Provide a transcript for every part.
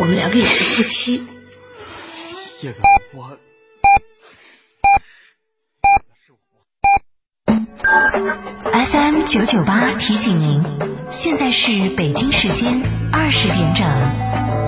我们两个也是夫妻。叶子，我。FM 九九八提醒您，现在是北京时间二十点整。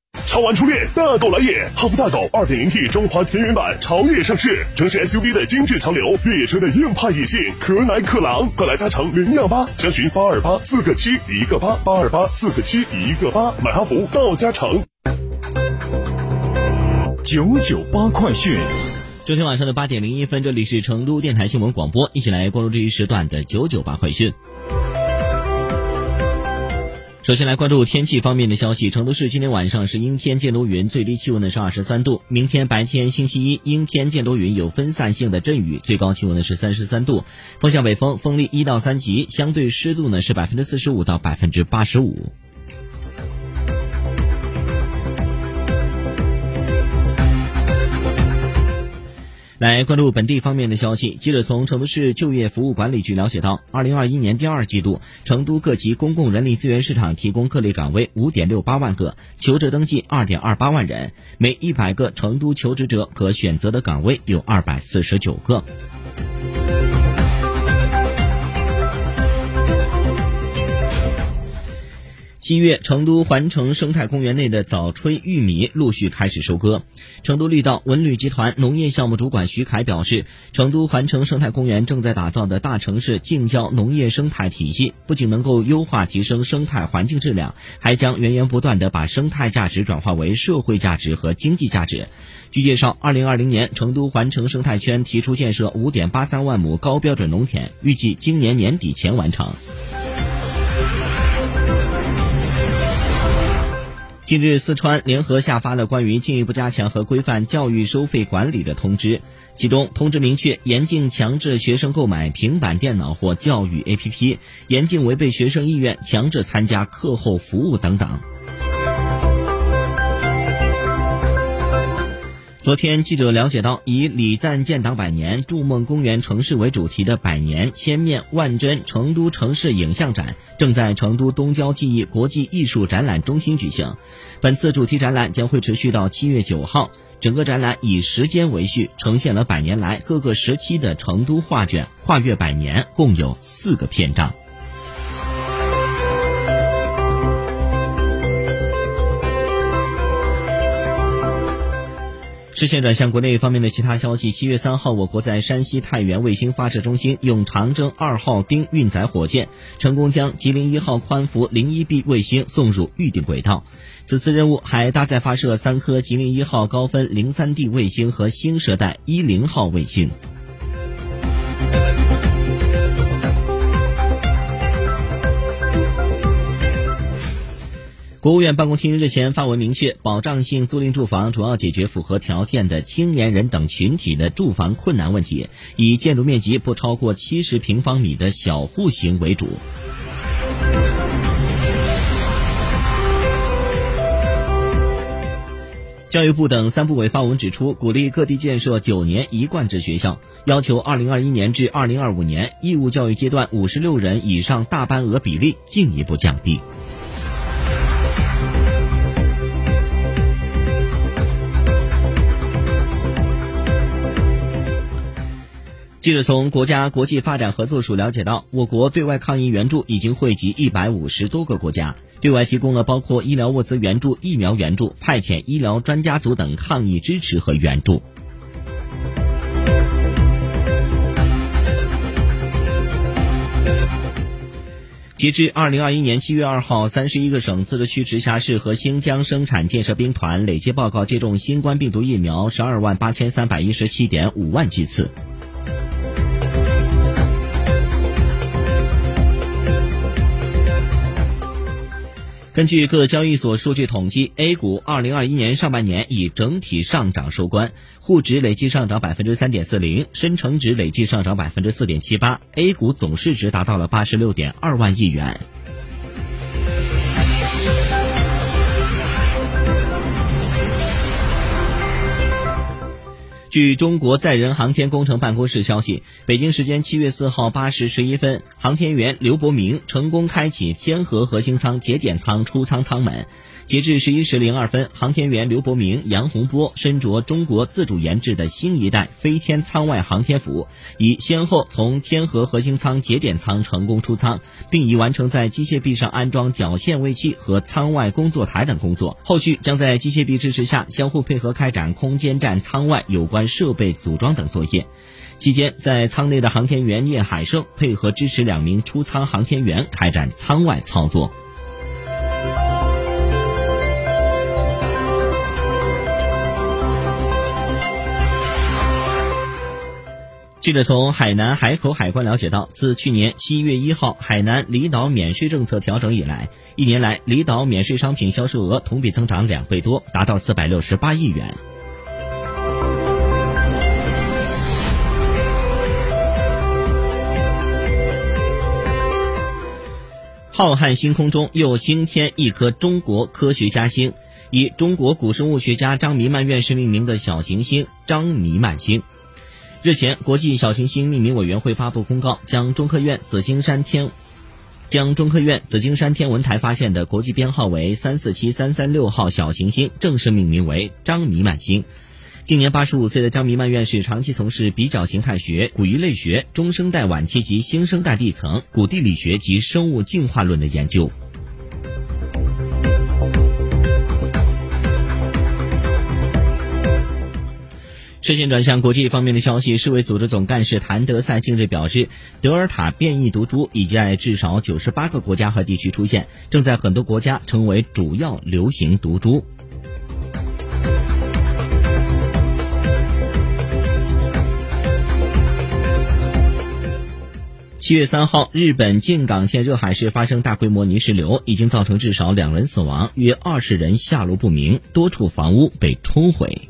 超玩初恋，大狗来也！哈弗大狗 2.0T 中华田园版潮越上市，城市 SUV 的精致潮流，越野车的硬派野性，可奶可狼，快来加诚零幺八，详询八二八四个七一个八八二八四个七一个八，买哈弗到加诚。九九八快讯，昨天晚上的八点零一分，这里是成都电台新闻广播，一起来关注这一时段的九九八快讯。首先来关注天气方面的消息。成都市今天晚上是阴天见多云，最低气温呢是二十三度。明天白天星期一阴天见多云，有分散性的阵雨，最高气温呢是三十三度。风向北风，风力一到三级，相对湿度呢是百分之四十五到百分之八十五。来关注本地方面的消息。记者从成都市就业服务管理局了解到，二零二一年第二季度，成都各级公共人力资源市场提供各类岗位五点六八万个，求职登记二点二八万人，每一百个成都求职者可选择的岗位有二百四十九个。七月，成都环城生态公园内的早春玉米陆续开始收割。成都绿道文旅集团农业项目主管徐凯表示，成都环城生态公园正在打造的大城市近郊农业生态体系，不仅能够优化提升生态环境质量，还将源源不断地把生态价值转化为社会价值和经济价值。据介绍，二零二零年成都环城生态圈提出建设五点八三万亩高标准农田，预计今年年底前完成。近日，四川联合下发了关于进一步加强和规范教育收费管理的通知，其中通知明确，严禁强制学生购买平板电脑或教育 APP，严禁违背学生意愿强制参加课后服务等等。昨天，记者了解到，以“礼赞建党百年，筑梦公园城市”为主题的“百年千面万真成都城市影像展正在成都东郊记忆国际艺术展览中心举行。本次主题展览将会持续到七月九号。整个展览以时间为序，呈现了百年来各个时期的成都画卷，跨越百年，共有四个篇章。视线转向国内方面的其他消息。七月三号，我国在山西太原卫星发射中心用长征二号丁运载火箭，成功将吉林一号宽幅零一 B 卫星送入预定轨道。此次任务还搭载发射三颗吉林一号高分零三 D 卫星和新时代一零号卫星。国务院办公厅日前发文明确，保障性租赁住房主要解决符合条件的青年人等群体的住房困难问题，以建筑面积不超过七十平方米的小户型为主。教育部等三部委发文指出，鼓励各地建设九年一贯制学校，要求二零二一年至二零二五年义务教育阶段五十六人以上大班额比例进一步降低。记者从国家国际发展合作署了解到，我国对外抗疫援助已经惠及一百五十多个国家，对外提供了包括医疗物资援助、疫苗援助、派遣医疗专家组等抗疫支持和援助。截至二零二一年七月二号，三十一个省、自治区、直辖市和新疆生产建设兵团累计报告接种新冠病毒疫苗十二万八千三百一十七点五万剂次。根据各交易所数据统计，A 股二零二一年上半年以整体上涨收官，沪指累计上涨百分之三点四零，深成指累计上涨百分之四点七八，A 股总市值达到了八十六点二万亿元。据中国载人航天工程办公室消息，北京时间七月四号八时十一分，航天员刘伯明成功开启天河核心舱节点舱出舱舱门。截至十一时零二分，航天员刘伯明、杨洪波身着中国自主研制的新一代飞天舱外航天服，已先后从天河核心舱节点舱成功出舱，并已完成在机械臂上安装绞线位器和舱外工作台等工作。后续将在机械臂支持下，相互配合开展空间站舱外有关设备组装等作业。期间，在舱内的航天员聂海胜配合支持两名出舱航天员开展舱外操作。记者从海南海口海关了解到，自去年七月一号海南离岛免税政策调整以来，一年来离岛免税商品销售额同比增长两倍多，达到四百六十八亿元。浩瀚星空中又新添一颗中国科学家星，以中国古生物学家张弥曼院士命名的小行星“张弥曼星”。日前，国际小行星命名委员会发布公告，将中科院紫金山天将中科院紫金山天文台发现的国际编号为三四七三三六号小行星正式命名为张弥曼星。今年八十五岁的张弥曼院士长期从事比较形态学、古鱼类学、中生代晚期及新生代地层、古地理学及生物进化论的研究。视线转向国际方面的消息，世卫组织总干事谭德赛近日表示，德尔塔变异毒株已经在至少九十八个国家和地区出现，正在很多国家成为主要流行毒株。七月三号，日本静冈县热海市发生大规模泥石流，已经造成至少两人死亡，约二十人下落不明，多处房屋被冲毁。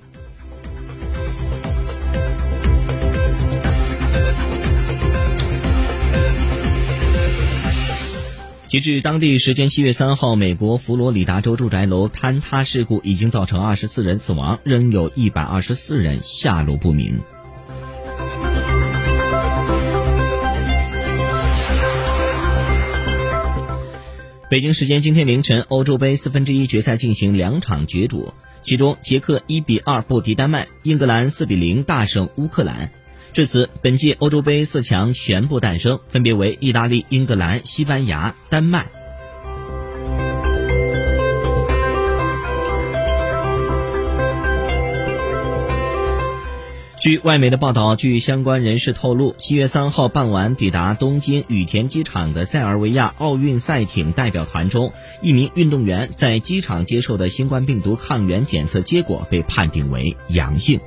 截至当地时间七月三号，美国佛罗里达州住宅楼坍塌事故已经造成二十四人死亡，仍有一百二十四人下落不明。北京时间今天凌晨，欧洲杯四分之一决赛进行两场角逐，其中捷克一比二不敌丹麦，英格兰四比零大胜乌克兰。至此，本届欧洲杯四强全部诞生，分别为意大利、英格兰、西班牙、丹麦。据外媒的报道，据相关人士透露，七月三号傍晚抵达东京羽田机场的塞尔维亚奥运赛艇代表团中，一名运动员在机场接受的新冠病毒抗原检测结果被判定为阳性。